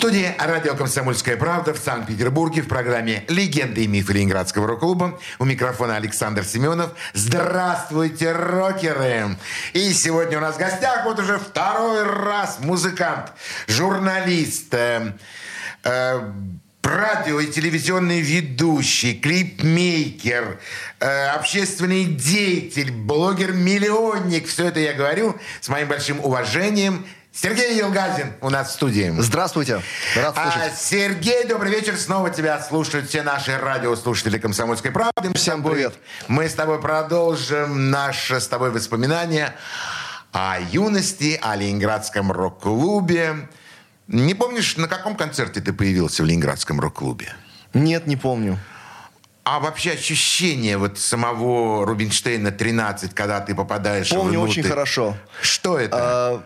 Студии радио «Комсомольская правда» в Санкт-Петербурге в программе «Легенды и мифы Ленинградского рок-клуба». У микрофона Александр Семенов. Здравствуйте, рокеры! И сегодня у нас в гостях вот уже второй раз музыкант, журналист, э, э, радио и телевизионный ведущий, клипмейкер, э, общественный деятель, блогер-миллионник. Все это я говорю с моим большим уважением. Сергей Елгазин у нас в студии. Здравствуйте. Рад А, слышать. Сергей, добрый вечер. Снова тебя слушают все наши радиослушатели «Комсомольской правды». Всем привет. Мы с тобой продолжим наше с тобой воспоминания о юности, о Ленинградском рок-клубе. Не помнишь, на каком концерте ты появился в Ленинградском рок-клубе? Нет, не помню. А вообще ощущение вот самого Рубинштейна 13, когда ты попадаешь Помню внутрь? очень хорошо. Что это? А,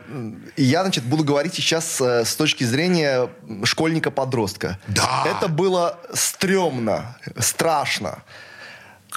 Я, значит, буду говорить сейчас э, с точки зрения школьника-подростка. Да. Это было стрёмно, страшно.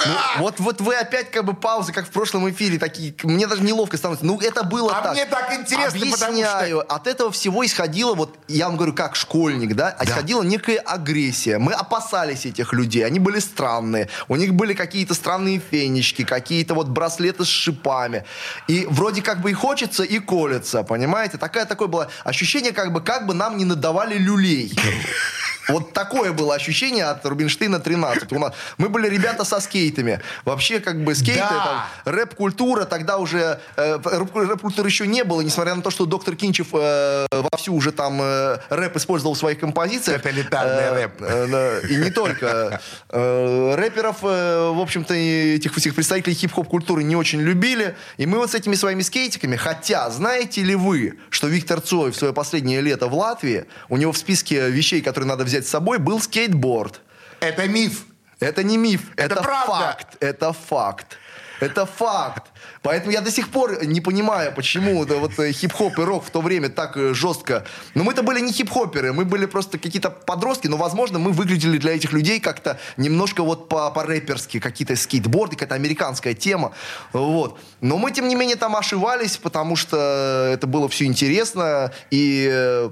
Ну, вот, вот вы опять как бы паузы, как в прошлом эфире, такие, мне даже неловко становится. Ну, это было А так. мне так интересно, потому что- Объясняю. От этого всего исходило, вот я вам говорю, как школьник, да, исходила некая агрессия. Мы опасались этих людей, они были странные. У них были какие-то странные фенечки, какие-то вот браслеты с шипами. И вроде как бы и хочется, и колется, понимаете? Такое, такое было ощущение, как бы, как бы нам не надавали люлей. Вот такое было ощущение от Рубинштейна 13. У нас, мы были ребята со скейтами. Вообще, как бы скейты, Да. там, рэп-культура, тогда уже э, рэп- рэп-культуры еще не было, несмотря на то, что доктор Кинчев э, вовсю уже там э, рэп использовал в своих композициях. Тоталитарный Э, рэп. э, и не только. Э, рэперов, э, в общем-то, этих всех представителей хип-хоп культуры не очень любили. И мы вот с этими своими скейтиками, хотя, знаете ли вы, что Виктор Цой в свое последнее лето в Латвии, у него в списке вещей, которые надо взять с собой, был скейтборд. Это миф. Это не миф, Это это, правда. факт. Это факт. Это факт. Поэтому я до сих пор не понимаю, почему это вот э, хип-хоп и рок в то время так э, жестко. Но мы-то были не хип-хоперы, мы были просто какие-то подростки, но, возможно, мы выглядели для этих людей как-то немножко вот по- по-рэперски, какие-то скейтборды, какая-то американская тема. Вот. Но мы, тем не менее, там ошивались, потому что это было все интересно. И э,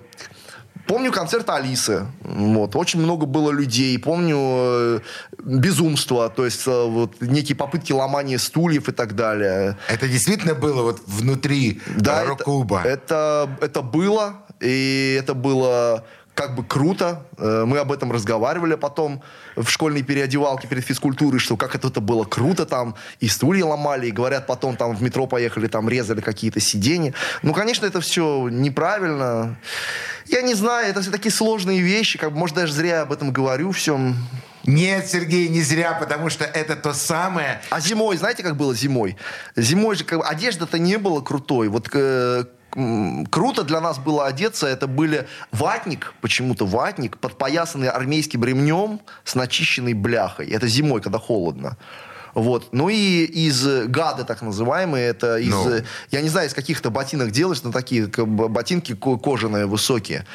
Помню концерт Алисы. Вот. Очень много было людей. Помню э, безумство, то есть э, вот, некие попытки ломания стульев и так далее. Это действительно было вот внутри Да, э, это- рок-клуба? Это, это было, и это было как бы круто. Э, Мы об этом разговаривали потом в школьной переодевалке перед физкультурой, что как это, было круто там, и стулья ломали, и говорят, потом там в метро поехали, там резали какие-то сиденья. Ну, конечно, это все неправильно. Я не знаю, это все такие сложные вещи, как бы, может, даже зря я об этом говорю всем. Нет, Сергей, не зря, потому что это то самое. А зимой, знаете, как было зимой? Зимой же как бы, одежда-то не было крутой. Вот э, круто для нас было одеться. Это были ватник, почему-то ватник, подпоясанный армейским ремнем с начищенной бляхой. Это зимой, когда холодно. Вот. Ну и из гады, так называемые, это из, Ну. э, я не знаю, из каких-то ботинок делаешь, но такие ботинки ко- кожаные, высокие.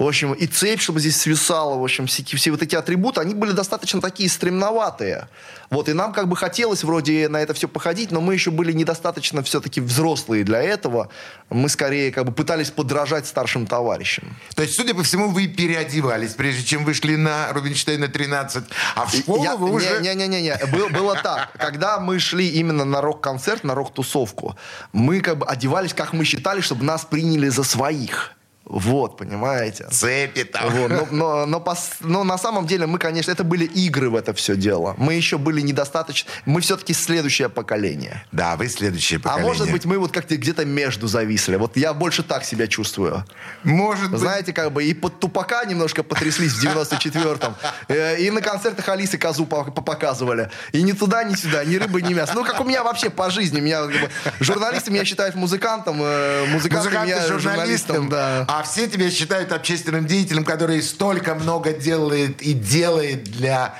В общем, и цепь, чтобы здесь свисала, в общем, все, все вот эти атрибуты, они были достаточно такие стремноватые. Вот, и нам как бы хотелось вроде на это все походить, но мы еще были недостаточно все-таки взрослые для этого. Мы скорее как бы пытались подражать старшим товарищам. То есть, судя по всему, вы переодевались, прежде чем вышли на Рубинштейна 13, а в школу Я- вы уже... Не-не-не, Был- было так. Когда мы шли именно на рок-концерт, на рок-тусовку, мы как бы одевались, как мы считали, чтобы нас приняли за своих. Вот, понимаете? Цепи там. Вот, но, но, но пос- но на самом деле мы, конечно, это были игры в это все дело. Мы еще были недостаточно... Мы все-таки следующее поколение. Да, вы следующее А поколение. может быть, мы вот как-то где-то между зависли. Вот я больше так себя чувствую. Может быть... Знаете, как бы и под тупака немножко потряслись в 94-м. Э, И на концертах Алисы Козу по- по- показывали. И ни туда, ни сюда, ни рыбы, ни мяса. Ну, как у меня вообще по жизни. Меня, как бы, журналисты меня считают музыкантом, э, музыканты, Музыканты меня журналистом, журналистом. Да. а все тебя считают общественным деятелем, который столько много делает и делает для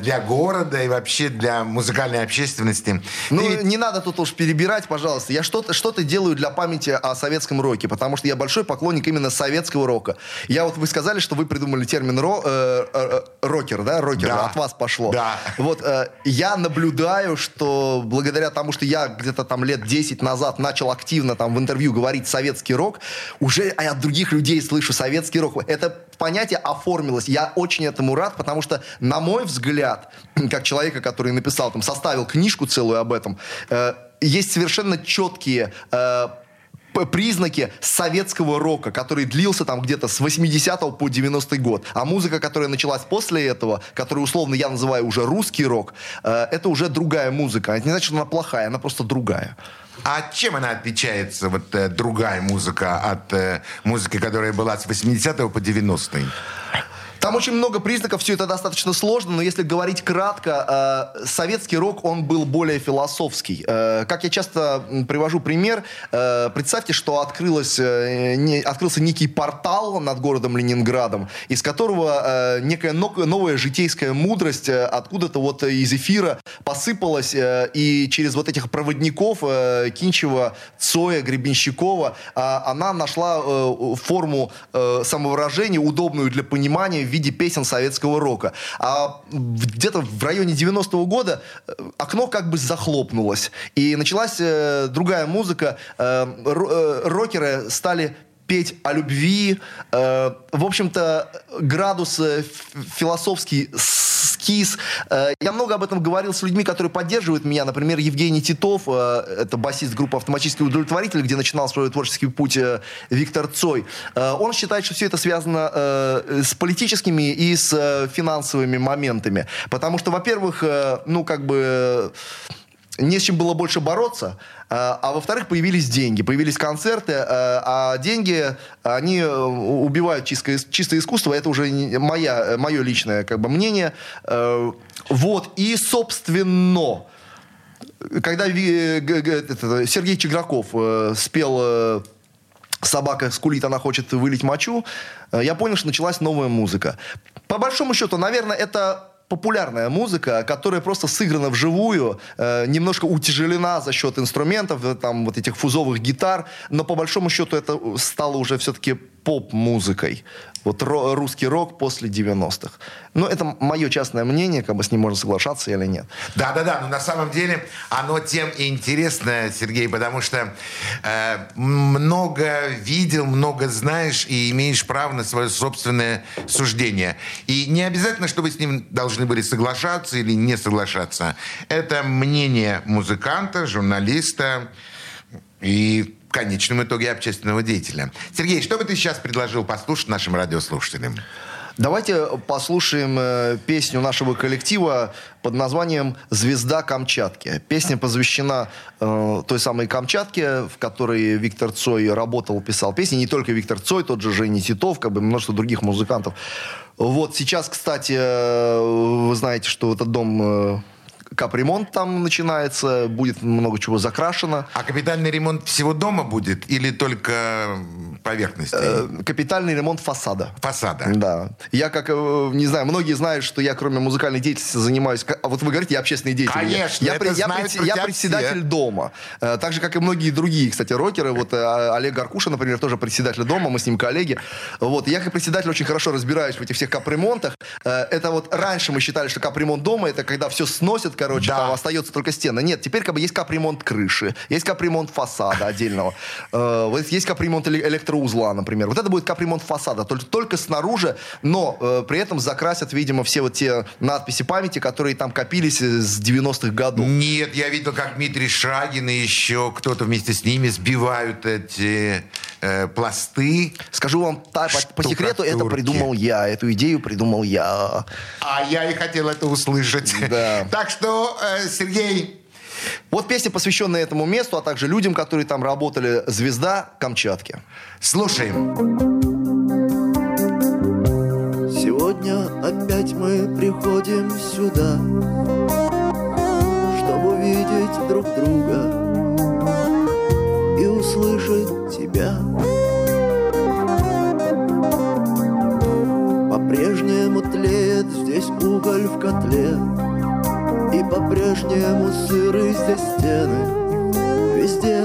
для города и вообще для музыкальной общественности. Ну, Ты ведь- не надо тут уж перебирать, пожалуйста. Я что-то что делаю для памяти о советском роке, потому что я большой поклонник именно советского рока. Я вот, вы сказали, что вы придумали термин ро, э, э, рокер, да, рокер, Да. от вас пошло. Да. Вот э, я наблюдаю, что благодаря тому, что я где-то там лет 10 назад начал активно там в интервью говорить советский рок, уже от других людей слышу советский рок. Это понятие оформилось. Я очень этому рад, потому что, на мой взгляд, как человека, который написал, там, составил книжку целую об этом, э, есть совершенно четкие э, признаки советского рока, который длился там где-то с 80 по 90 год. А музыка, которая началась после этого, которую условно я называю уже русский рок, э, это уже другая музыка. Это не значит, что она плохая, она просто другая. А чем она отличается, вот э, другая музыка, от э, музыки, которая была с 80 по 90 Там очень много признаков, все это достаточно сложно, но если говорить кратко, э, советский рок, он был более философский. Э, как я часто привожу пример, э, представьте, что открылось, э, не- открылся некий портал над городом Ленинградом, из которого э, некая но- новая житейская мудрость э, откуда-то вот из эфира посыпалась, э, и через вот этих проводников э, Кинчева, Цоя, Гребенщикова, а, она нашла э, форму э, самовыражения, удобную для понимания виде песен советского рока. А где-то в районе 90-го года э, окно как бы захлопнулось. И началась э, другая музыка. Э, э, рокеры стали петь о любви. Э, в общем-то, градус э, философский скис. Э, я много об этом говорил с людьми, которые поддерживают меня. Например, Евгений Титов, э, это басист группы «Автоматический удовлетворитель», где начинал свой творческий путь э, Виктор Цой. Э, он считает, что все это связано э, с политическими и с э, финансовыми моментами. Потому что, во-первых, э, ну, как бы... э, не с чем было больше бороться, э, а во-вторых, появились деньги, появились концерты, э, а деньги, они э, убивают чистое, чистое искусство, это уже моя, мое личное как бы, мнение. Вот, и, собственно, когда Сергей Чеграков спел собака скулит, она хочет вылить мочу, я понял, что началась новая музыка. По большому счету, наверное, это популярная музыка, которая просто сыграна вживую, э, немножко утяжелена за счет инструментов, э, там вот этих фузовых гитар, но по большому счету это стало уже все-таки поп-музыкой. Вот русский рок после 90-х. Но это мое частное мнение, как бы с ним можно соглашаться или нет. Да-да-да, но на самом деле оно тем и интересно, Сергей, потому что э, много видел, много знаешь и имеешь право на свое собственное суждение. И не обязательно, чтобы с ним должны были соглашаться или не соглашаться. Это мнение музыканта, журналиста и конечном итоге общественного деятеля. Сергей, что бы ты сейчас предложил послушать нашим радиослушателям? Давайте послушаем э, песню нашего коллектива под названием «Звезда Камчатки». Песня посвящена э, той самой Камчатке, в которой Виктор Цой работал, писал песни. Не только Виктор Цой, тот же Женя Титов, как бы множество других музыкантов. Вот сейчас, кстати, э, вы знаете, что этот дом... Капремонт там начинается, будет много чего закрашено. А капитальный ремонт всего дома будет или только поверхности? Э, Капитальный ремонт фасада. Фасада. Да. Я как, э, не знаю, многие знают, что я кроме музыкальной деятельности занимаюсь... А вот вы говорите, я общественный деятель. Конечно, я, это я, знают я тебя председатель все. дома. Э, Так же, как и многие другие, кстати, рокеры. Вот э, Олег Аркуша, например, тоже председатель дома, мы с ним коллеги. Вот. Я как председатель очень хорошо разбираюсь в этих всех капремонтах. Это вот раньше мы считали, что капремонт дома, это когда все сносят, короче, Да. там остается только стена. Нет, теперь как бы есть капремонт крыши, есть капремонт фасада отдельного. Э, Вот есть капремонт эле- электроузла, например. Вот это будет капремонт фасада, только, только снаружи, но э, при этом закрасят, видимо, все вот те надписи памяти, которые там копились с 90-х годов. Нет, я видел, как Дмитрий Шагин и еще кто-то вместе с ними сбивают эти э, пласты. Скажу вам та- по, по секрету, это придумал я, эту идею придумал я. А я и хотел это услышать. Да. Так что, э, Сергей, Вот песня, посвященная этому месту, а также людям, которые там работали. «Звезда Камчатки». слушаем. Сегодня опять мы приходим сюда, чтобы увидеть друг друга и услышать тебя. По-прежнему тлеет здесь уголь в котле, по-прежнему сыры здесь стены. Везде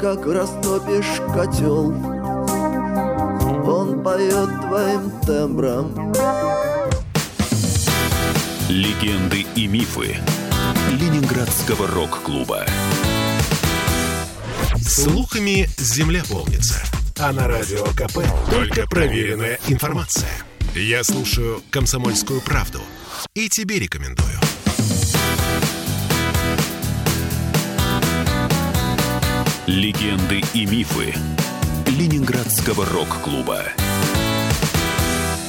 как растопишь котел Он поет твоим тембром Легенды и мифы Ленинградского рок-клуба. Слухами земля полнится. А на радио КП только проверенная информация. Я слушаю «Комсомольскую правду» и тебе рекомендую. Легенды и мифы Ленинградского рок-клуба.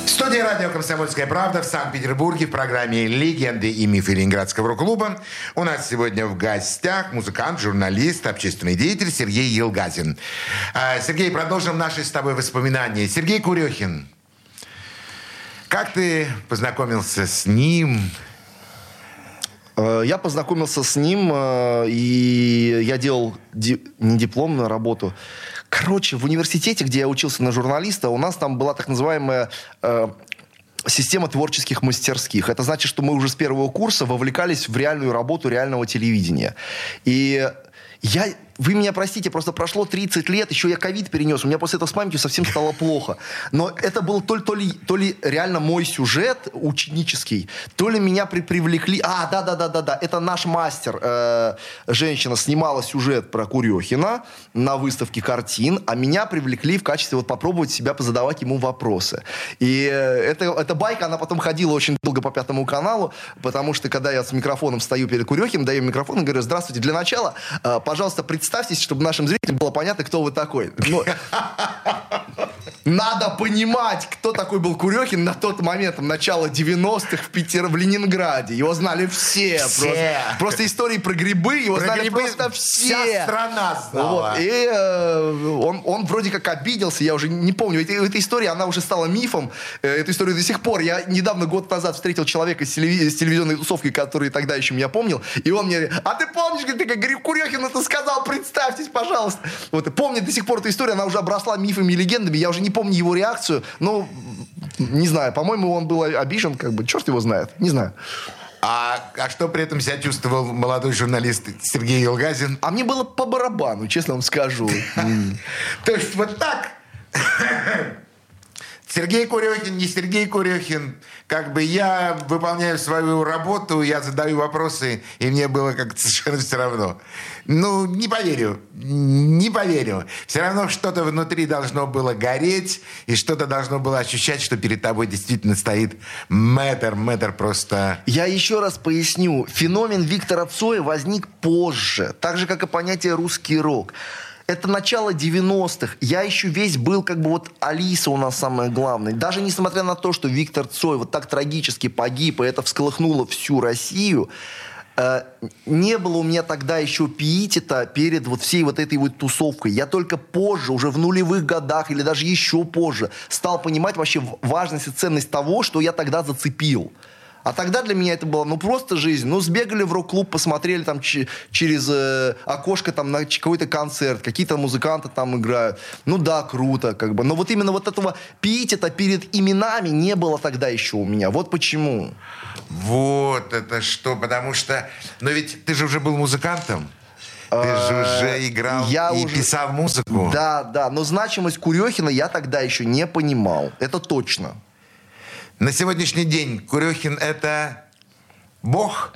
В студии радио «Комсомольская правда» в Санкт-Петербурге в программе «Легенды и мифы Ленинградского рок-клуба». У нас сегодня в гостях музыкант, журналист, общественный деятель Сергей Елгазин. А, Сергей, продолжим наши с тобой воспоминания. Сергей Курехин. Как ты познакомился с ним? Э, Я познакомился с ним, э, и я делал ди- не дипломную работу. Короче, в университете, где я учился на журналиста, у нас там была так называемая э, система творческих мастерских. Это значит, что мы уже с первого курса вовлекались в реальную работу реального телевидения. И я, вы меня простите, просто прошло 30 лет, еще я ковид перенес, у меня после этого с памятью совсем стало плохо. Но это был то, ли- то, ли, то ли реально мой сюжет ученический, то ли меня при, привлекли... А, да-да-да-да-да, это наш мастер, э, женщина, снимала сюжет про Курехина на выставке картин, а меня привлекли в качестве вот попробовать себя позадавать ему вопросы. И э, это, эта байка, она потом ходила очень долго по Пятому каналу, потому что когда я с микрофоном стою перед Курехиным, даю микрофон и говорю, здравствуйте, для начала, э, пожалуйста, представьтесь, чтобы нашим зрителям было понятно, кто вы такой. Ну, надо понимать, кто такой был Курехин на тот момент, там, начало 90-х в Питере, в Ленинграде. Его знали все. Все. Просто, просто истории про грибы его Про знали грибы просто все. вся страна знала. Вот. И э, он, он вроде как обиделся, я уже не помню. Эта, эта история, она уже стала мифом. Э, Эту историю до сих пор. Я недавно, год назад, встретил человека с, телеви- с телевизионной тусовкой, который тогда еще меня помнил. И он мне, а ты помнишь, говорит, ты как Курехин это сказал, представьтесь, пожалуйста. Вот, и помнит до сих пор эту историю, она уже обросла мифами и легендами. Я уже не помню его реакцию. Ну, не знаю, по-моему, он был обижен, как бы, черт его знает, не знаю. А, а что при этом себя чувствовал молодой журналист Сергей Елгазин? А мне было по барабану, честно вам скажу. То есть вот так. Сергей Курехин, не Сергей Курехин. Как бы я выполняю свою работу, я задаю вопросы, и мне было как-то совершенно все равно. Ну, не поверю, не поверю. Все равно что-то внутри должно было гореть, и что-то должно было ощущать, что перед тобой действительно стоит мэтр, мэтр просто... Я еще раз поясню. Феномен Виктора Цоя возник позже, так же, как и понятие «русский рок». Это начало 90-х. Я еще весь был как бы вот Алиса у нас самая главная. Даже несмотря на то, что Виктор Цой вот так трагически погиб, и это всколыхнуло всю Россию, э, не было у меня тогда еще пиитета перед вот всей вот этой вот тусовкой. Я только позже, уже в нулевых годах или даже еще позже, стал понимать вообще важность и ценность того, что я тогда зацепил. А тогда для меня это было, ну, просто жизнь. Ну, сбегали в рок-клуб, посмотрели там через э, окошко там на какой-то концерт, какие-то музыканты там играют. Ну, да, круто, как бы. Но вот именно вот этого это перед именами не было тогда еще у меня. Вот почему. Вот это что, потому что... Но ведь ты же уже был музыкантом. Ты же уже играл я и уже- писал музыку. Да, да, но значимость Курехина я тогда еще не понимал. Это точно. На сегодняшний день Курехин это бог?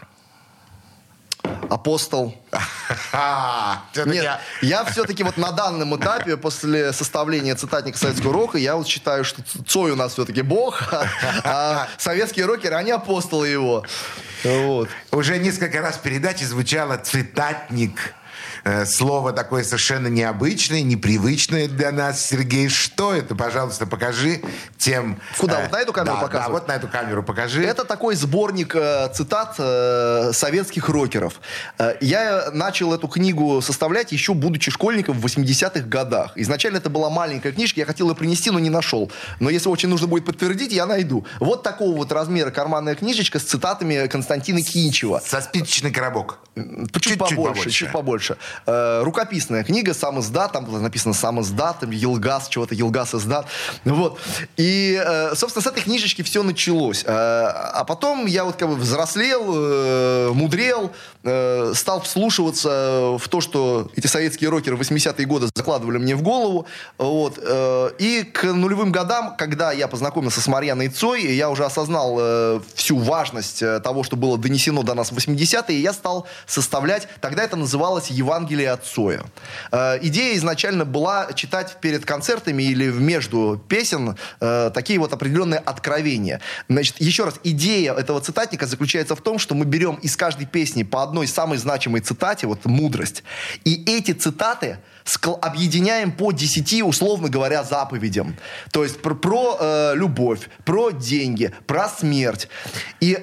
Апостол. Нет, я все-таки вот на данном этапе, после составления цитатника советского рока, я вот считаю, что Цой у нас все-таки бог, а, а советские рокеры, они апостолы его. Вот. Уже несколько раз в передаче звучало «цитатник». Э, Слово такое совершенно необычное, непривычное для нас. Сергей, что это? Пожалуйста, покажи тем... Куда? э, Вот на эту камеру да, показывать? Да, вот на эту камеру покажи. Это такой сборник э, цитат советских рокеров. Я начал эту книгу составлять еще будучи школьником в 80-х годах. Изначально это была маленькая книжка, я хотел ее принести, но не нашел. Но если очень нужно будет подтвердить, я найду. Вот такого вот размера карманная книжечка с цитатами Константина Кинчева. Со спичечный коробок. Чуть, побольше, чуть побольше. Э, рукописная книга, сам издат, там было написано сам издат, там Елгаз, чего-то Елгаз издат. Вот. И, э, собственно, с этой книжечки все началось. Э, а потом я вот как бы взрослел, э, мудрел, э, стал вслушиваться в то, что эти советские рокеры в 80-е годы закладывали мне в голову. Вот. Э, и к нулевым годам, когда я познакомился с Марьяной Цой, я уже осознал э, всю важность э, того, что было донесено до нас в 80-е, я стал составлять, тогда это называлось Евангелие от Цоя. Э, идея изначально была читать перед концертами или между песен э, такие вот определенные откровения. Значит, еще раз, идея этого цитатника заключается в том, что мы берем из каждой песни по одной самой значимой цитате, вот мудрость, и эти цитаты объединяем по 10, условно говоря, заповедям. То есть про, про, э, любовь, про деньги, про смерть. И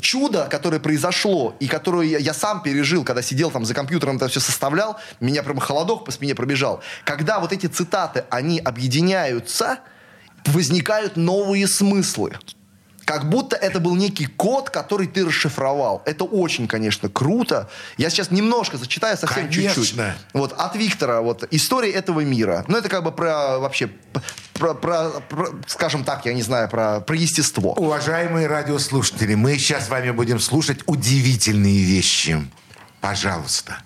чудо, которое произошло, и которое я, я сам пережил, когда сидел там за компьютером, это все составлял, меня прям холодок по спине пробежал. Когда вот эти цитаты, они объединяются, возникают новые смыслы. Как будто это был некий код, который ты расшифровал. Это очень, конечно, круто. Я сейчас немножко зачитаю, совсем чуть-чуть. Вот, от Виктора, вот, история этого мира. Ну, это как бы про, вообще, про, про- про, скажем так, я не знаю, про, про естество. Уважаемые радиослушатели, мы сейчас с вами будем слушать удивительные вещи. Пожалуйста.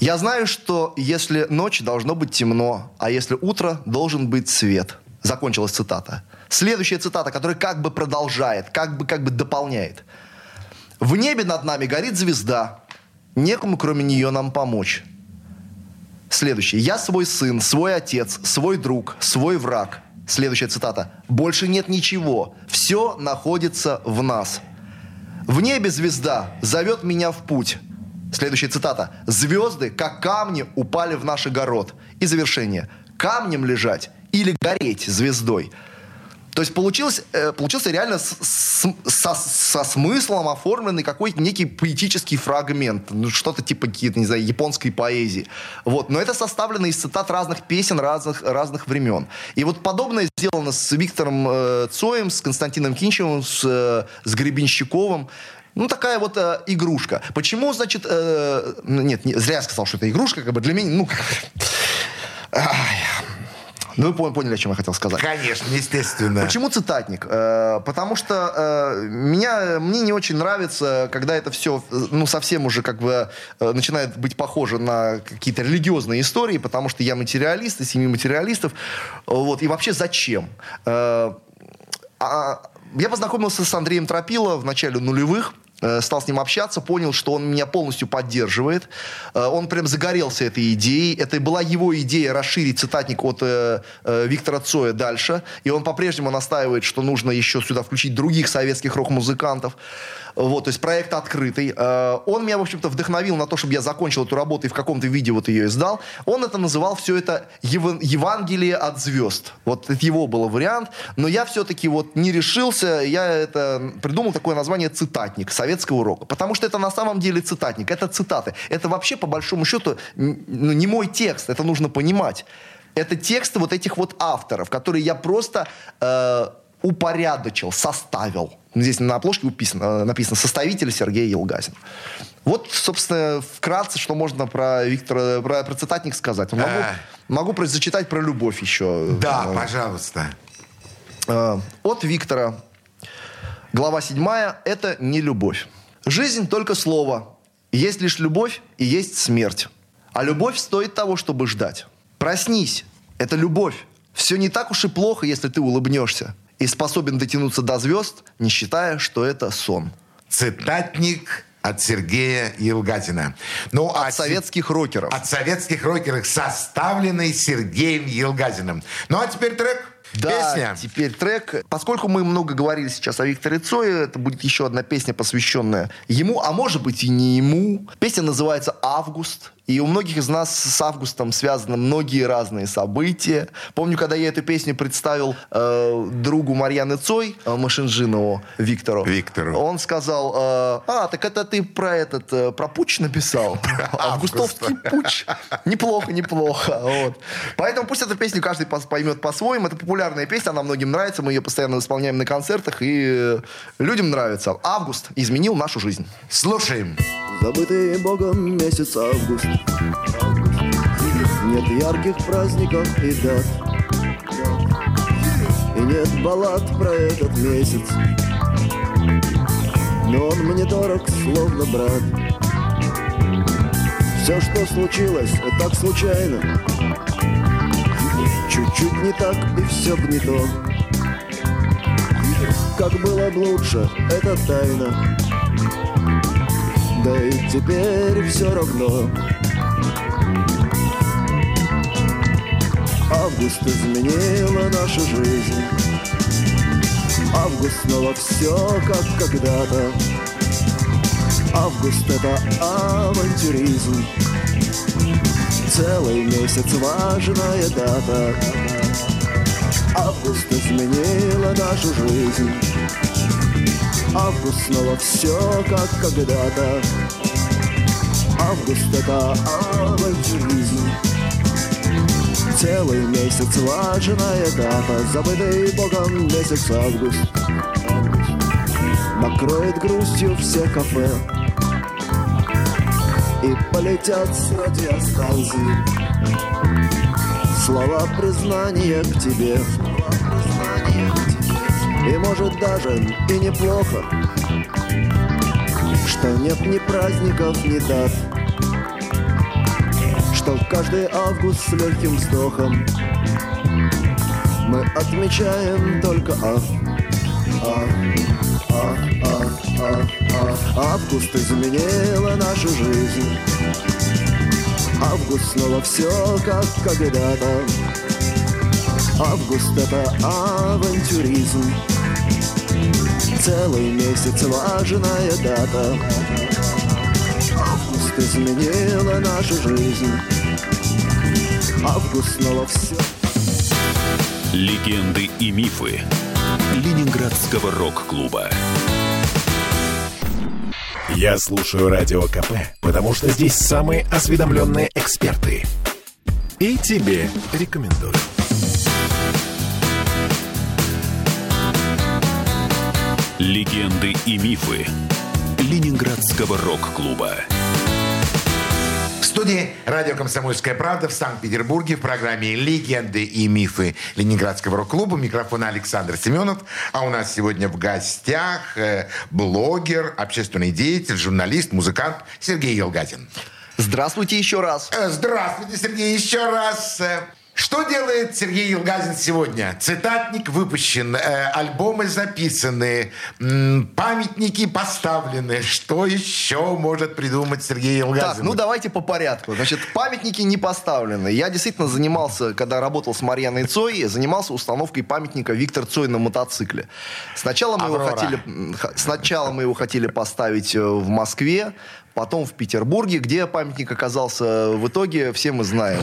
Я знаю, что если ночь, должно быть темно, а если утро, должен быть свет. Закончилась цитата. Следующая цитата, которая как бы продолжает, как бы, как бы дополняет. В небе над нами горит звезда. Некому, кроме нее, нам помочь. Следующий. Я свой сын, свой отец, свой друг, свой враг. Следующая цитата. Больше нет ничего. Все находится в нас. В небе звезда зовет меня в путь. Следующая цитата. Звезды, как камни, упали в наш огород. И завершение. Камнем лежать или гореть звездой. То есть получилось, э, получился реально с- с- со, со смыслом оформленный какой-то некий поэтический фрагмент. Ну, что-то типа, не знаю, японской поэзии. Вот. Но это составлено из цитат разных песен разных, разных времен. И вот подобное сделано с Виктором э, Цоем, с Константином Кинчевым, с, э, с Гребенщиковым. Ну, такая вот э, игрушка. Почему, значит... э, нет, не, зря я сказал, что это игрушка. Как бы для меня... Ну, ай. Ну вы пон- поняли, о чем я хотел сказать. Конечно, естественно. Почему цитатник? Э, потому что э, меня, мне не очень нравится, когда это все, ну, совсем уже как бы э, начинает быть похоже на какие-то религиозные истории, потому что я материалист, из семьи материалистов. Вот, и вообще зачем? А, я познакомился с Андреем Тропило в начале нулевых. Э, Стал с ним общаться, понял, что он меня полностью поддерживает. Э, Он прям загорелся этой идеей. Это была его идея расширить цитатник от э, э, Виктора Цоя дальше. И он по-прежнему настаивает, что нужно еще сюда включить других советских рок-музыкантов. Вот, то есть проект открытый. Э, Он меня, в общем-то, вдохновил на то, чтобы я закончил эту работу и в каком-то виде вот ее издал. Он это называл все это Ев- Евангелие от звезд. Вот это его был вариант. Но я все-таки вот не решился. Я это придумал такое название цитатник советского рока. Потому что это на самом деле цитатник. Это цитаты. Это вообще, по большому счету, ну, не мой текст. Это нужно понимать. Это тексты вот этих вот авторов, которые я просто э, упорядочил, составил. Здесь на обложке написано, написано «Составитель Сергей Елгазин». Вот, собственно, вкратце, что можно про Виктора, про, про цитатник сказать. Могу, А. могу про- зачитать про любовь еще. Да, Э, пожалуйста. Э, От Виктора. Глава 7. Это не любовь. Жизнь только слово. Есть лишь любовь и есть смерть. А любовь стоит того, чтобы ждать. Проснись. Это любовь. Все не так уж и плохо, если ты улыбнешься. И способен дотянуться до звезд, не считая, что это сон. Цитатник от Сергея Елгатина. Ну, а От советских рокеров. От советских рокеров, составленный Сергеем Елгазиным. Ну, а теперь трек. Да, Песня. теперь трек. Поскольку мы много говорили сейчас о Викторе Цое, это будет еще одна песня, посвященная ему, а может быть и не ему. Песня называется «Август». И у многих из нас с августом связаны многие разные события. Помню, когда я эту песню представил э, другу Марьяны Цой, э, Машинжинову, Виктору. Виктору. Он сказал, э, а, так это ты про этот, э, про путч написал. Августовский путч. Неплохо, неплохо. Вот. Поэтому пусть эту песню каждый поймет по-своему. Это популярная песня, она многим нравится. Мы ее постоянно исполняем на концертах, и э, людям нравится. Август изменил нашу жизнь. Слушаем. Забытый Богом месяц август Нет ярких праздников и дат. И нет баллад про этот месяц. Но он мне дорог, словно брат. Все, что случилось, так случайно. Чуть-чуть не так, и все б не то. Как было б лучше, это тайна. Да и теперь все равно Август изменила нашу жизнь. Август снова все как когда-то. Август это авантюризм. Целый месяц важная дата. Август изменила нашу жизнь. Август снова все как когда-то. Август это авантюризм Целый месяц важная дата Забытый Богом месяц август. Накроет грустью все кафе. И полетят с радиостанций Слова признания к тебе. И может даже и неплохо. Что нет ни праздников, ни дат Что каждый август с легким вздохом Мы отмечаем только ав а, а, а, а, а. Август изменила нашу жизнь. Август снова все как когда-то. Август это авантюризм. Целый месяц важная дата. Август изменила нашу жизнь Август снова все Легенды и мифы Ленинградского рок-клуба. Я слушаю Радио КП, потому что здесь самые осведомленные эксперты. И тебе рекомендую. Легенды и мифы Ленинградского рок-клуба. Студии радио «Комсомольская правда» в Санкт-Петербурге в программе «Легенды и мифы Ленинградского рок-клуба». Микрофон Александр Семенов. А у нас сегодня в гостях э, блогер, общественный деятель, журналист, музыкант Сергей Елгатин. Здравствуйте еще раз. Э, Здравствуйте, Сергей, еще раз. Что делает Сергей Елгазин сегодня? Цитатник выпущен, э, альбомы записаны, м, памятники поставлены. Что еще может придумать Сергей Елгазин? Так, ну давайте по порядку. Значит, памятники не поставлены. Я действительно занимался, когда работал с Марьяной Цой, занимался установкой памятника Виктор Цой на мотоцикле. Сначала мы, его хотели, сначала мы его хотели поставить э, в Москве, потом в Петербурге, где памятник оказался в итоге, все мы знаем.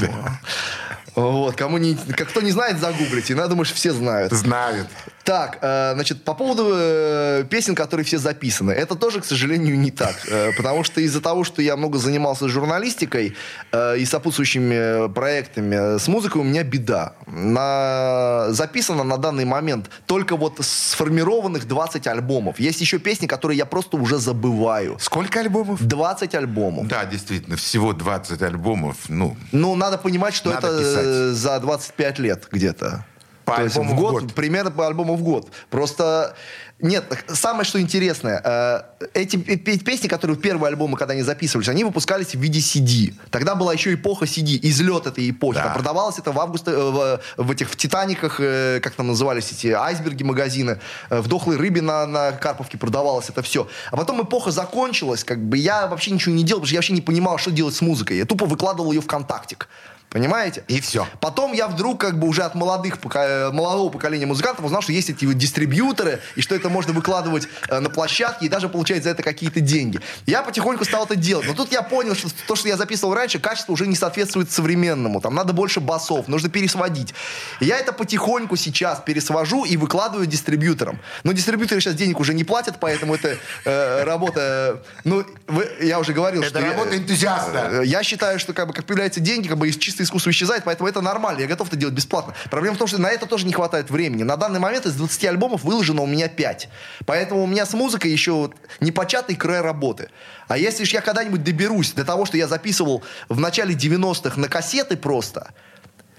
Вот, кому не, кто не знает, загуглите. Думаю, что все знают. Знают. Так, э, значит, по поводу э, песен, которые все записаны. Это тоже, к сожалению, не так. Э, потому что из-за того, что я много занимался журналистикой и сопутствующими проектами, с музыкой у меня беда. На... Записано на данный момент только вот сформированных 20 альбомов. Есть еще песни, которые я просто уже забываю. Сколько альбомов? 20 альбомов. Да, действительно, всего 20 альбомов. Ну, Ну, надо понимать, что Надо это писать. за 25 лет где-то. По То есть в в год, год. примерно по альбому в год. Просто нет, самое что интересное, э, эти пе- пе- песни, которые в первые альбомы, когда они записывались, они выпускались в виде CD. Тогда была еще эпоха CD, излет этой эпохи. Да. Там продавалось это в августе, э, в, в этих в Титаниках, э, как там назывались эти айсберги магазины, в дохлой рыбе на, на Карповке продавалось это все. А потом эпоха закончилась, как бы я вообще ничего не делал, потому что я вообще не понимал, что делать с музыкой. Я тупо выкладывал ее ВКонтактик. Понимаете? И всё. Потом я вдруг как бы уже от молодых, э, молодого поколения музыкантов узнал, что есть эти вот дистрибьюторы, и что это можно выкладывать э, на площадке и даже получать за это какие-то деньги. Я потихоньку стал это делать. Но тут я понял, что то, что я записывал раньше, качество уже не соответствует современному. Там надо больше басов, нужно пересводить. И я это потихоньку сейчас пересвожу и выкладываю дистрибьюторам. Но дистрибьюторы сейчас денег уже не платят, поэтому это э, работа... э, ну, вы- я уже говорил, это что... я- работа энтузиаста. Э, Я считаю, что как бы как появляются деньги, как бы из чистое искусство исчезает, поэтому это нормально. Я готов это делать бесплатно. Проблема в том, что на это тоже не хватает времени. На данный момент из 20 альбомов выложено у меня 5. Поэтому у меня с музыкой еще непочатый край работы. А если же я когда-нибудь доберусь до того, что я записывал в начале 90-х на кассеты просто,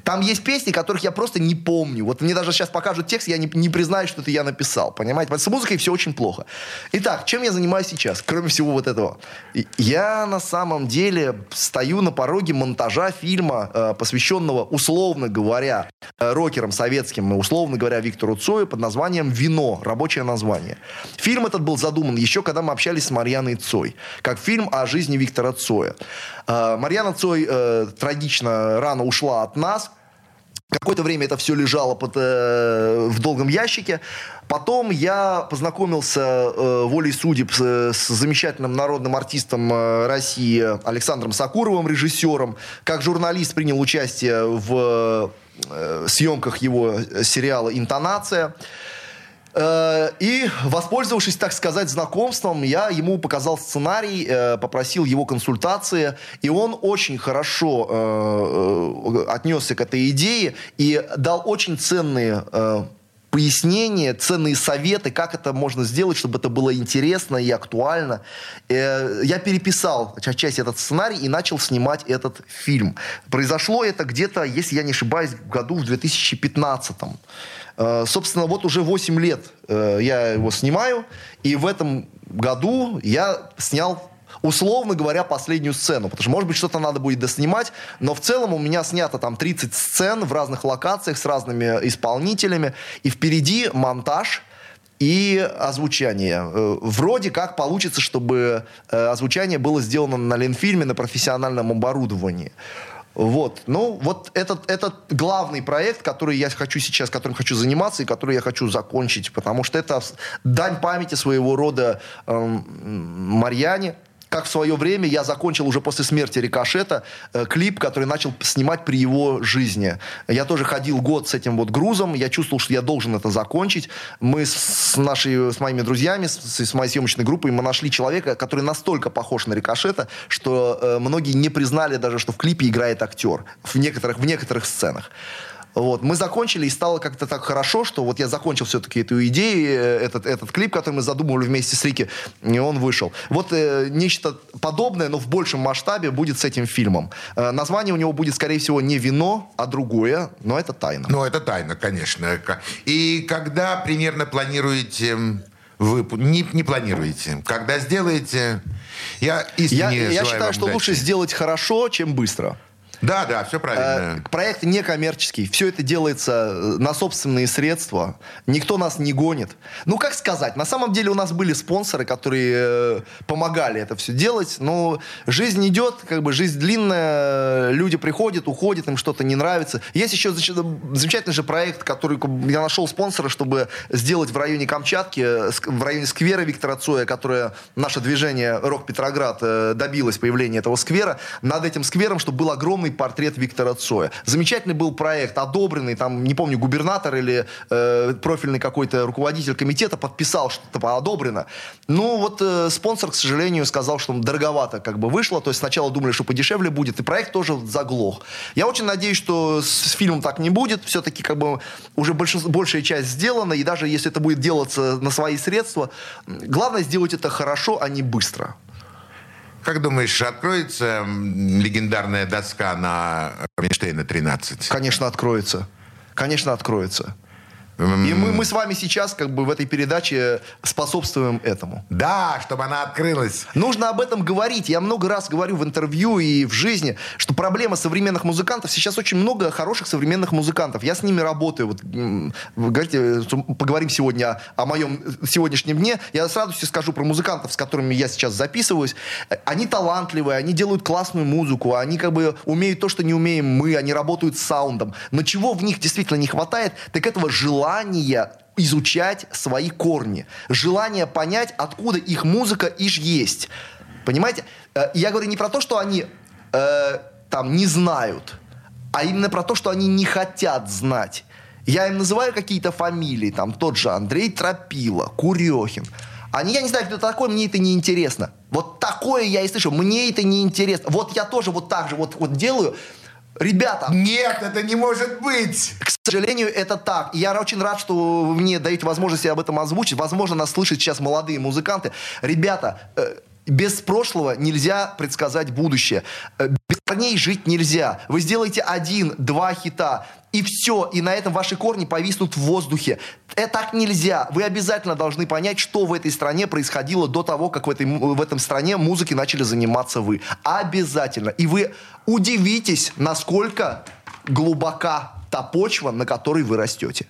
там есть песни, которых я просто не помню. Вот мне даже сейчас покажут текст, я не, не признаю, что это я написал. Понимаете? С музыкой все очень плохо. Итак, чем я занимаюсь сейчас, кроме всего вот этого? Я на самом деле стою на пороге монтажа фильма, э, посвященного, условно говоря, э, рокерам советским, условно говоря, Виктору Цою под названием «Вино». Рабочее название. Фильм этот был задуман еще, когда мы общались с Марьяной Цой. Как фильм о жизни Виктора Цоя. Э, Марьяна Цой э, трагично рано ушла от нас. Какое-то время это все лежало под, э, в долгом ящике. Потом я познакомился э, волей судеб с, с замечательным народным артистом э, России Александром Сакуровым, режиссером. Как журналист принял участие в э, съемках его сериала «Интонация». Э, И, воспользовавшись, так сказать, знакомством, я ему показал сценарий, э, попросил его консультации, и он очень хорошо э, э, отнесся к этой идее и дал очень ценные э, пояснения, ценные советы, как это можно сделать, чтобы это было интересно и актуально. Э, Я переписал отчасти этот сценарий и начал снимать этот фильм. Произошло это где-то, если я не ошибаюсь, в году в 2015. Э, Собственно, вот уже 8 лет э, я его снимаю, и в этом году я снял условно говоря, последнюю сцену. Потому что, может быть, что-то надо будет доснимать, но в целом у меня снято там 30 сцен в разных локациях с разными исполнителями, и впереди монтаж и озвучание. Э, Вроде как получится, чтобы озвучание было сделано на Ленфильме на профессиональном оборудовании. Вот. Ну, вот этот, этот главный проект, который я хочу сейчас, которым хочу заниматься и который я хочу закончить, потому что это дань памяти своего рода эм, Марьяне. Как в свое время я закончил уже после смерти Рикошета э, клип, который начал снимать при его жизни. Я тоже ходил год с этим вот грузом, я чувствовал, что я должен это закончить. Мы с, нашей, с моими друзьями, с, с моей съемочной группой, мы нашли человека, который настолько похож на Рикошета, что э, многие не признали даже, что в клипе играет актер в некоторых, в некоторых сценах. Вот. Мы закончили, и стало как-то так хорошо, что вот я закончил все-таки эту идею, э, этот, этот клип, который мы задумывали вместе с Рики, и он вышел. Вот э, нечто подобное, но в большем масштабе будет с этим фильмом. Э, название у него будет, скорее всего, не «Вино», а другое, но это тайна. Ну, это тайна, конечно. И когда примерно планируете вы не, не планируете. Когда сделаете, я я искренне я желаю считаю, что удачи. лучше сделать хорошо, чем быстро. Да, да, все правильно. Э, Проект не коммерческий. Все это делается э, на собственные средства. Никто нас не гонит. Ну, как сказать, на самом деле у нас были спонсоры, которые э, помогали это все делать. Но жизнь идет, как бы жизнь длинная, люди приходят, уходят, им что-то не нравится. Есть еще замечательный же проект, который я нашел спонсора, чтобы сделать в районе Камчатки, э, в районе сквера Виктора Цоя, которое наше движение Рок Петроград добилось появления этого сквера. Над этим сквером, чтобы был огромный полный портрет Виктора Цоя. Замечательный был проект, одобренный, там, не помню, губернатор или э, профильный какой-то руководитель комитета подписал, что это одобрено. Ну, вот э, спонсор, к сожалению, сказал, что дороговато как бы вышло, то есть сначала думали, что подешевле будет, и проект тоже заглох. Я очень надеюсь, что с, с фильмом так не будет, все-таки как бы уже большинство, большая часть сделана, и даже если это будет делаться на свои средства, главное сделать это хорошо, а не быстро. Как думаешь, откроется легендарная доска на Рубинштейна 13? Конечно, откроется. Конечно, откроется. И мы, мы с вами сейчас как бы в этой передаче способствуем этому. Да, чтобы она открылась. Нужно об этом говорить. Я много раз говорю в интервью и в жизни, что проблема современных музыкантов, сейчас очень много хороших современных музыкантов. Я с ними работаю. Вот, вы говорите, поговорим сегодня о, о моем сегодняшнем дне. Я с радостью скажу про музыкантов, с которыми я сейчас записываюсь. Они талантливые, они делают классную музыку, они как бы умеют то, что не умеем мы, они работают с саундом. Но чего в них действительно не хватает, так этого желания желание изучать свои корни, желание понять, откуда их музыка иж есть. Понимаете? Э, я говорю не про то, что они э, там не знают, а именно про то, что они не хотят знать. Я им называю какие-то фамилии, там тот же Андрей Тропила, Курехин. Они, я не знаю, кто такой, мне это не интересно. Вот такое я и слышу, мне это не интересно. Вот я тоже вот так же вот, вот делаю. Ребята. Нет, это не может быть. К сожалению, это так. И я очень рад, что вы мне даете возможность об этом озвучить. Возможно, нас слышат сейчас молодые музыканты. Ребята, э, без прошлого нельзя предсказать будущее. Э, без корней жить нельзя. Вы сделаете один-два хита, и все, и на этом ваши корни повиснут в воздухе. Это так нельзя. Вы обязательно должны понять, что в этой стране происходило до того, как в, этой, в этом стране музыки начали заниматься вы. Обязательно. И вы удивитесь, насколько глубока та почва, на которой вы растете.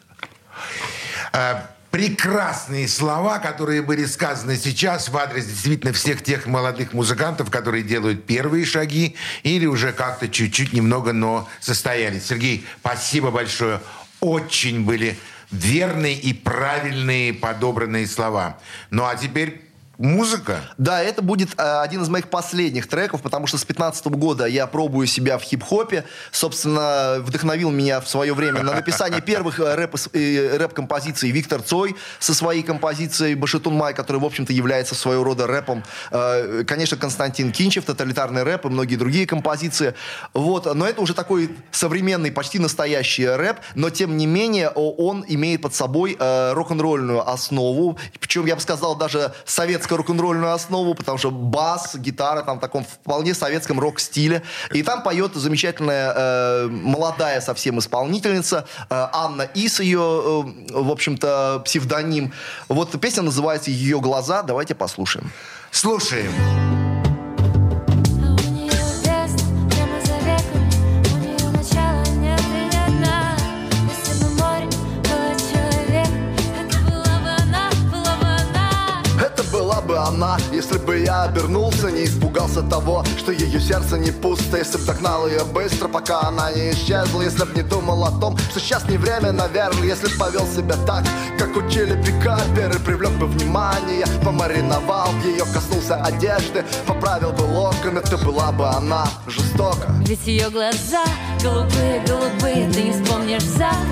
А, прекрасные слова, которые были сказаны сейчас в адрес действительно всех тех молодых музыкантов, которые делают первые шаги или уже как-то чуть-чуть немного, но состоялись. Сергей, спасибо большое. Очень были верные и правильные подобранные слова. Ну а теперь Музыка? Да, это будет э, один из моих последних треков, потому что с 15 года я пробую себя в хип-хопе. Собственно, вдохновил меня в свое время на написание первых э, рэп, рэп-композиций Виктор Цой со своей композицией «Башитун Май», которая, в общем-то, является своего рода рэпом. Э, конечно, Константин Кинчев, «Тоталитарный рэп» и многие другие композиции. Вот. Но это уже такой современный, почти настоящий рэп, но, тем не менее, он имеет под собой э, рок-н-ролльную основу. Причем, я бы сказал, даже советский советскую рок-н-ролльную основу, потому что бас, гитара там в таком вполне советском рок-стиле. И там поет замечательная э, молодая совсем исполнительница э, Анна Ис, ее, э, в общем-то, псевдоним. Вот песня называется «Ее глаза». Давайте послушаем. Слушаем. Обернулся, не испугался того Что ее сердце не пусто Если б догнал ее быстро, пока она не исчезла. Если б не думал о том, что сейчас не время, наверное Если б повел себя так, как учили пикаперы Привлек бы внимание, помариновал Ее коснулся одежды, поправил бы локон Это была бы она жестоко Ведь ее глаза голубые-голубые Ты не вспомнишь завтра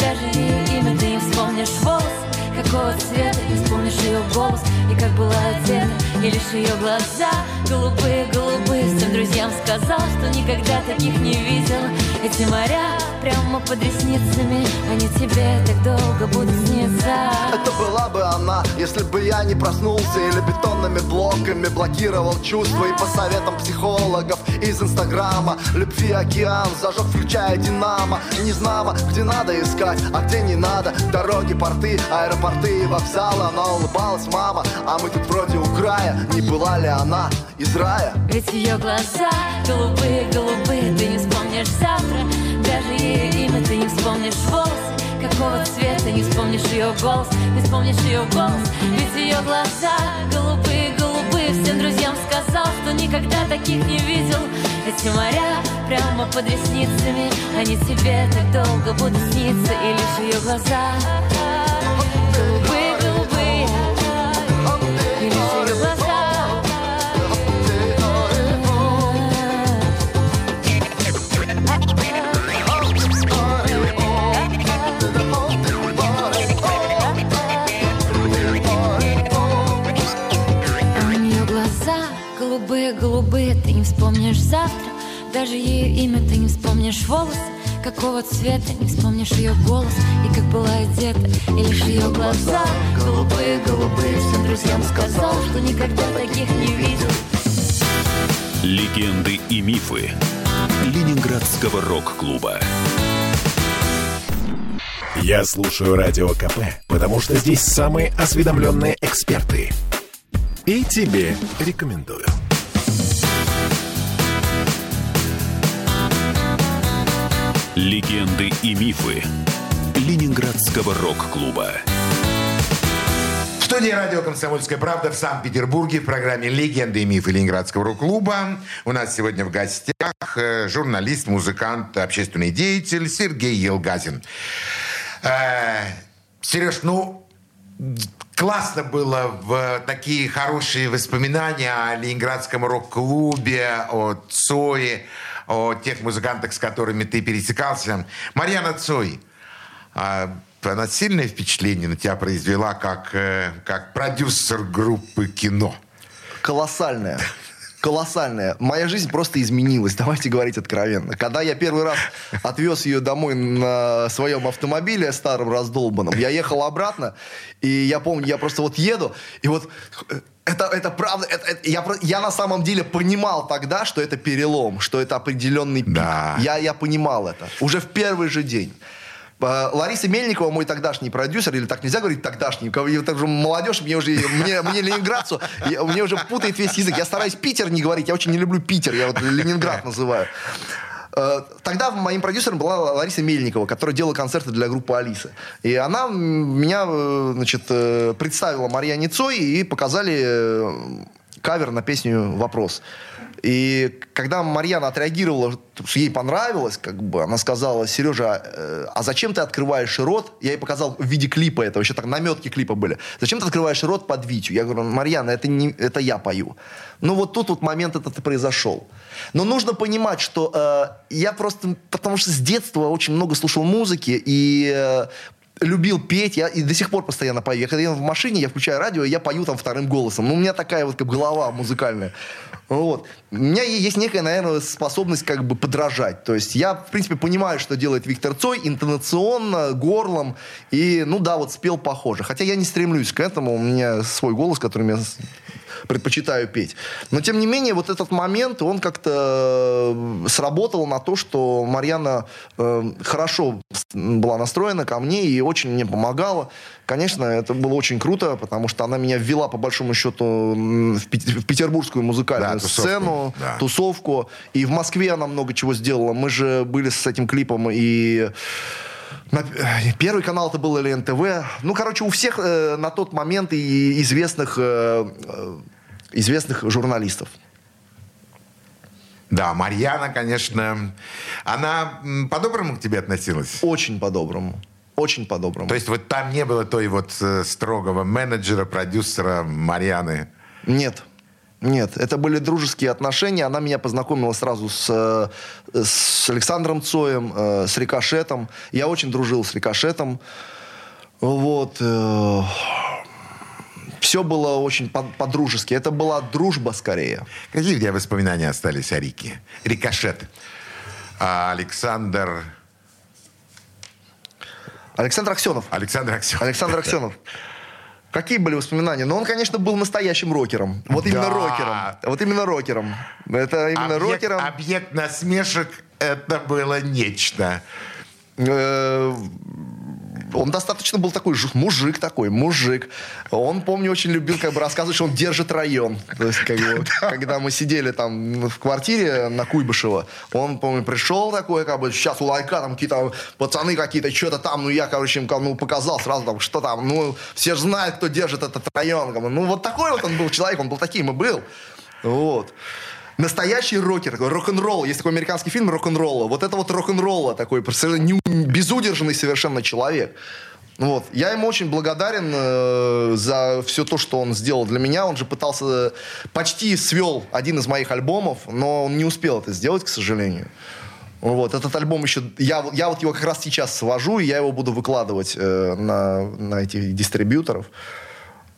Даже ее имя ты не вспомнишь. Волосы какого цвета Не вспомнишь ее голос и как была одета лишь ее глаза голубые-голубые Всем друзьям сказал, что никогда таких не видел. Эти моря прямо под ресницами. Они тебе так долго будут сниться. Это была бы она, если бы я не проснулся Или бетонными блоками блокировал чувства. И по советам психологов из инстаграма Любви океан зажег, включая динамо Не знамо, где надо искать, а где не надо. Дороги, порты, аэропорты и вокзалы. Она улыбалась, мама, а мы тут вроде у края Не была ли она из рая? Ведь ее глаза голубые-голубые Ты не вспомнишь завтра. Даже ее имя Ты не вспомнишь волосы Какого цвета не вспомнишь ее голос Не вспомнишь ее голос. Ведь ее глаза голубые-голубые Всем друзьям сказал, что никогда таких не видел. Эти моря прямо под ресницами Они тебе так долго будут сниться. И лишь ее глаза Голубые-голубые И лишь ее глаза вспомнишь завтра Даже ее имя ты не вспомнишь волосы Какого цвета не вспомнишь ее голос И как была одета, и лишь ее глаза Голубые, голубые, всем друзьям сказал Что никогда таких не видел Легенды и мифы Ленинградского рок-клуба. Я слушаю Радио КП, потому что здесь самые осведомленные эксперты. И тебе рекомендую. Легенды и мифы Ленинградского рок-клуба. В студии радио «Комсомольская правда» в Санкт-Петербурге в программе «Легенды и мифы Ленинградского рок-клуба». У нас сегодня в гостях э, журналист, музыкант, общественный деятель Сергей Елгазин. Э, Сереж, ну, классно было в такие хорошие воспоминания о Ленинградском рок-клубе, о Цое, о тех музыкантах, с которыми ты пересекался. Марьяна Цой, а, она сильное впечатление на тебя произвела как, э, как продюсер группы кино? Колоссальная. Колоссальная. Моя жизнь просто изменилась, давайте говорить откровенно. Когда я первый раз отвез ее домой на своем автомобиле старом раздолбанном, я ехал обратно, и я помню, я просто вот еду, и вот э, это, это правда, это, это, я, я на самом деле понимал тогда, что это перелом, что это определенный пик. Да. Я, я понимал это уже в первый же день. Э, Лариса Мельникова, мой тогдашний продюсер, или так нельзя говорить тогдашний, я так же молодежь, мне уже, мне, мне ленинградцу, я- мне уже путает весь язык. Я стараюсь Питер не говорить, я очень не люблю Питер, я вот Ленинград называю. Э, Тогда моим продюсером была Лариса Мельникова, которая делала концерты для группы Алисы. И она меня, э, значит, представила Марьяне Цой и показали кавер на песню «Вопрос». И когда Марьяна отреагировала, что ей понравилось, как бы, она сказала, Сережа, э, а зачем ты открываешь рот? Я ей показал в виде клипа этого, еще так наметки клипа были. Зачем ты открываешь рот под Витю? Я говорю, Марьяна, это, не, это я пою. Ну вот тут вот момент этот и произошел. Но нужно понимать, что э, я просто, потому что с детства очень много слушал музыки, и э, любил петь, я и до сих пор постоянно пою. Я когда еду в машине, я включаю радио, я пою там вторым голосом. Ну, у меня такая вот как голова музыкальная. Вот. У меня есть некая, наверное, способность как бы подражать. То есть я, в принципе, понимаю, что делает Виктор Цой интонационно, горлом. И, ну да, вот спел похоже. Хотя я не стремлюсь к этому. У меня свой голос, которым я с- предпочитаю петь. Но, тем не менее, вот этот момент, он как-то э, сработал на то, что Марьяна э, хорошо была настроена ко мне и очень мне помогала. Конечно, это было очень круто, потому что она меня ввела, по большому счету, м, в, Пет- в петербургскую музыкальную Да, тусовку, сцену, да. тусовку. И в Москве она много чего сделала. Мы же были с этим клипом и... э, Первый канал это был или НТВ. Ну, короче, у всех э, на тот момент и известных, э, э, известных журналистов. Да, Марьяна, конечно, она по-доброму к тебе относилась? Очень по-доброму. Очень по-доброму. То есть вот там не было той вот э, строгого менеджера, продюсера Марьяны? Нет. Нет, это были дружеские отношения. Она меня познакомила сразу с, э, с Александром Цоем, э, с Рикошетом. Я очень дружил с Рикошетом. Вот. Все было очень по- по-дружески. Это была дружба скорее. Какие у тебя воспоминания остались о Рике? Рикошет. А Александр... Александр Аксенов. Александр Аксенов. Александр Аксенов. Какие были воспоминания? Ну, он, конечно, был настоящим рокером. Вот именно Да. рокером. Вот именно рокером. Это именно Объект, рокером. объект насмешек это было нечто. Э, Он достаточно был такой мужик такой, мужик. Он, помню, очень любил как бы рассказывать, что он держит район. То есть, как бы, когда мы сидели там в квартире на Куйбышева, он, помню, пришел такой, как бы, сейчас у лайка там какие-то пацаны какие-то, что-то там, ну, я, короче, им ну, показал сразу там, что там, ну, все же знают, кто держит этот район. Ну, вот такой вот он был человек, он был таким и был. Вот. Настоящий рокер, рок-н-ролл. Есть такой американский фильм рок-н-ролла. Вот это вот рок-н-ролла такой, не- безудержный совершенно человек. Вот. Я ему очень благодарен э, за все то, что он сделал для меня. Он же пытался, почти свел один из моих альбомов, но он не успел это сделать, к сожалению. Вот, этот альбом еще... Я, я вот его как раз сейчас свожу, и я его буду выкладывать э, на, на этих дистрибьюторов.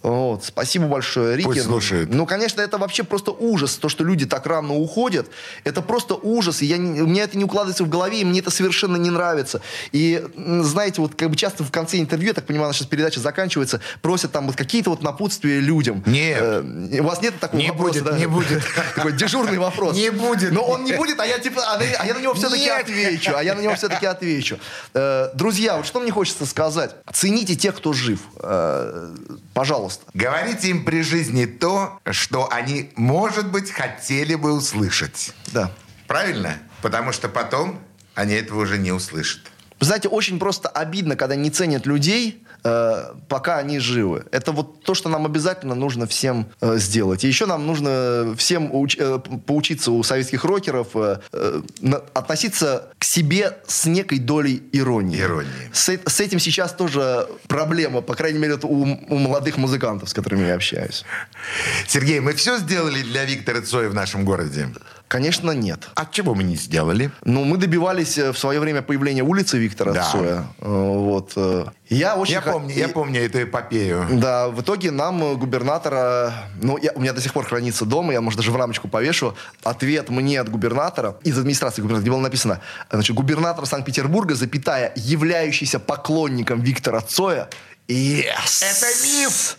Вот, спасибо большое, Рики. Пусть слушает. Ну, конечно, это вообще просто ужас, то, что люди так рано уходят. Это просто ужас, и я, у меня это не укладывается в голове, и мне это совершенно не нравится. И, знаете, вот как бы часто в конце интервью, я так понимаю, наша передача заканчивается, просят там вот какие-то вот напутствия людям. Нет. Э, у вас нет такого Не вопроса, будет, да? не будет. Такой дежурный вопрос. Не будет. Но он не будет, а я типа, а, на- а я на него все-таки отвечу. А я на него все-таки отвечу. Э, друзья, вот что мне хочется сказать. Цените тех, кто жив. Э, пожалуйста. Говорите им при жизни то, что они, может быть, хотели бы услышать. Да. Правильно? Потому что потом они этого уже не услышат. Знаете, очень просто обидно, когда не ценят людей, э, пока они живы. Это вот то, что нам обязательно нужно всем э, сделать. И еще нам нужно всем уч- э, поучиться у советских рокеров э, э, на- относиться к себе с некой долей иронии. Иронии. С, с этим сейчас тоже проблема, по крайней мере, у, у молодых музыкантов, с которыми я общаюсь. Сергей, мы все сделали для Виктора Цоя в нашем городе? Конечно, нет. А чего мы не сделали? Ну, мы добивались э, в свое время появления улицы Виктора Да. Цоя. Э, Вот. э. Я очень Я помню, я помню эту эпопею. Да, в итоге нам губернатора, ну, я- у меня до сих пор хранится дома, я, может, даже в рамочку повешу, ответ мне от губернатора, из администрации губернатора, где было написано, значит, губернатор Санкт-Петербурга, запятая, являющийся поклонником Виктора Цоя, yes! Это миф!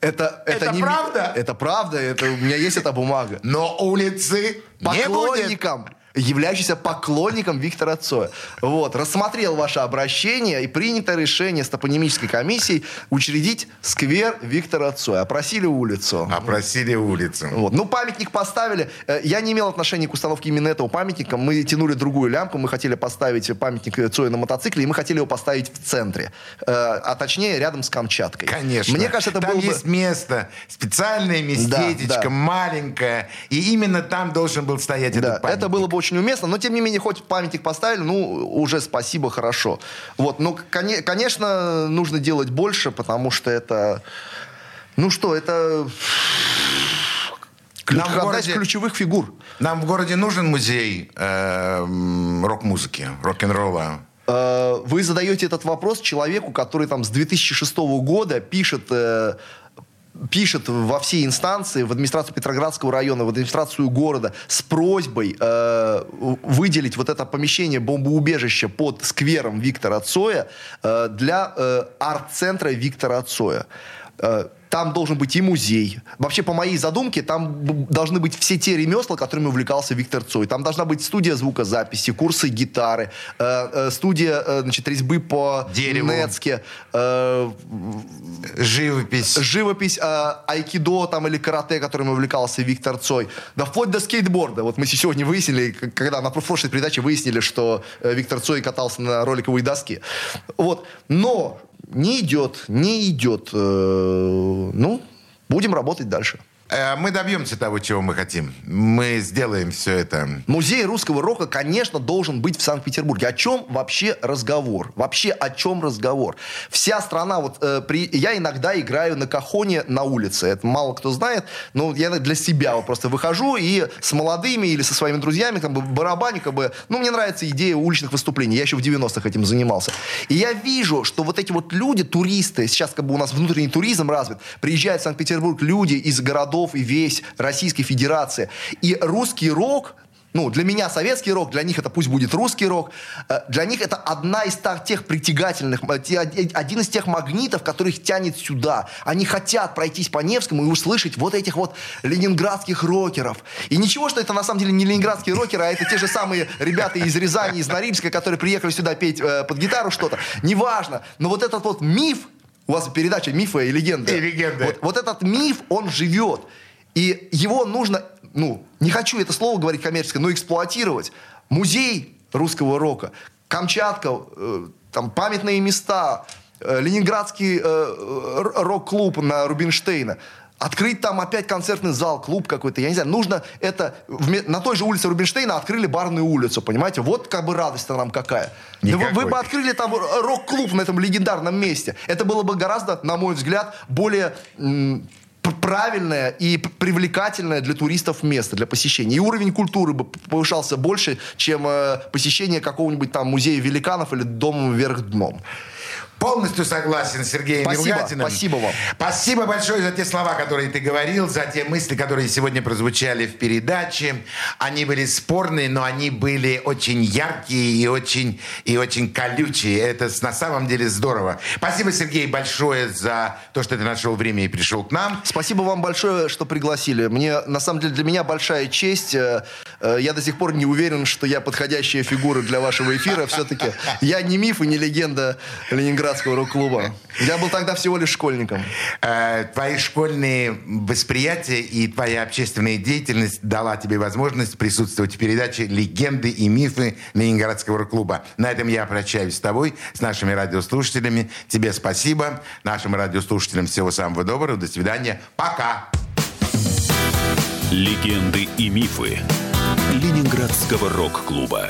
Это, это, Это не правда? Это правда, это, у меня есть эта бумага. Но улицы. Поклонником являющийся поклонником Виктора Цоя. Вот, рассмотрел ваше обращение и принято решение с топонимической комиссией учредить сквер Виктора Цоя. Опросили улицу. Опросили улицу. Вот. Ну, памятник поставили. Э, Я не имел отношения к установке именно этого памятника. Мы тянули другую лямку. Мы хотели поставить памятник Цоя на мотоцикле, и мы хотели его поставить в центре. Э, А точнее, рядом с Камчаткой. Конечно. Мне кажется, это там было бы... есть место, специальное местечечко, да. маленькое. И именно там должен был стоять Да, этот памятник. это было бы очень уместно, но тем не менее, хоть памятник поставили, ну, уже спасибо, хорошо. Вот, ну, коне- конечно, нужно делать больше, потому что это, ну что, это ключ- Нам в городе- ключевых фигур. Нам в городе нужен музей э, рок-музыки, рок-н-ролла. Э, Вы задаете этот вопрос человеку, который там с 2006 года пишет э, пишет во все инстанции, в администрацию Петроградского района, в администрацию города с просьбой э, выделить вот это помещение бомбоубежище под сквером Виктора Цоя э, для э, арт-центра Виктора Цоя. Э, там должен быть и музей. Вообще, по моей задумке, там должны быть все те ремесла, которыми увлекался Виктор Цой. Там должна быть студия звукозаписи, курсы гитары, э, э, студия э, значит, резьбы по Дереву. нецке, э, Живопись. живопись, э, айкидо там, или карате, которым увлекался Виктор Цой. Да вплоть до скейтборда. Вот мы сегодня выяснили, когда на прошлой передаче выяснили, что э, Виктор Цой катался на роликовой доске. Вот. Но не идет, не идет. Э, ну, будем работать дальше. Э, Мы добьемся того, чего мы хотим. Мы сделаем все это. Музей русского рока, конечно, должен быть в Санкт-Петербурге. О чем вообще разговор? Вообще о чем разговор? Вся страна, вот э, при... я иногда играю на кахоне на улице. Это мало кто знает, но я для себя вот просто выхожу и с молодыми или со своими друзьями как бы барабаню, как бы, ну, мне нравится идея уличных выступлений. Я еще в 90-х этим занимался. И я вижу, что вот эти вот люди, туристы, сейчас как бы у нас внутренний туризм развит, приезжают в Санкт-Петербург люди из городов и весь Российской Федерации. И русский рок, ну, для меня советский рок, для них это пусть будет русский рок. Э, Для них это одна из тех притягательных, э, один из тех магнитов, который их тянет сюда. Они хотят пройтись по Невскому и услышать вот этих вот ленинградских рокеров. И ничего, что это на самом деле не ленинградские рокеры, а это те же самые ребята из Рязани, из Норильска, которые приехали сюда петь э, под гитару что-то. Неважно. Но вот этот вот миф, у вас передача «Мифы и легенды». И легенды. Вот, вот этот миф, он живет. И его нужно, ну, не хочу это слово говорить коммерческое, но эксплуатировать. Музей русского рока, Камчатка, э, там памятные места, э, Ленинградский э, р- рок-клуб на Рубинштейна. Открыть там опять концертный зал, клуб какой-то, я не знаю. Нужно это... На той же улице Рубинштейна открыли барную улицу, понимаете? Вот как бы радость нам какая. Да вы, вы бы открыли там рок-клуб на этом легендарном месте. Это было бы гораздо, на мой взгляд, более правильное и привлекательное для туристов место, для посещения. И уровень культуры бы повышался больше, чем э, посещение какого-нибудь там музея великанов или дома вверх дном. Полностью согласен с Сергеем Спасибо, Милгатиным. спасибо вам. Спасибо большое за те слова, которые ты говорил, за те мысли, которые сегодня прозвучали в передаче. Они были спорные, но они были очень яркие и очень, и очень колючие. Это на самом деле здорово. Спасибо, Сергей, большое за то, что ты нашел время и пришел к нам. Спасибо вам большое, что пригласили. Мне, на самом деле, для меня большая честь. Э, э, Я до сих пор не уверен, что я подходящая фигура для вашего эфира. Все-таки я не миф и не легенда Ленинградского рок-клуба. Я был тогда всего лишь школьником. Э, Твои школьные восприятия и твоя общественная деятельность дала тебе возможность присутствовать в передаче «Легенды и мифы Ленинградского рок-клуба». На этом я прощаюсь с тобой, с нашими радиослушателями. Тебе спасибо. Нашим радиослушателям всего самого доброго. До свидания. Пока. Легенды и мифы Ленинградского рок-клуба.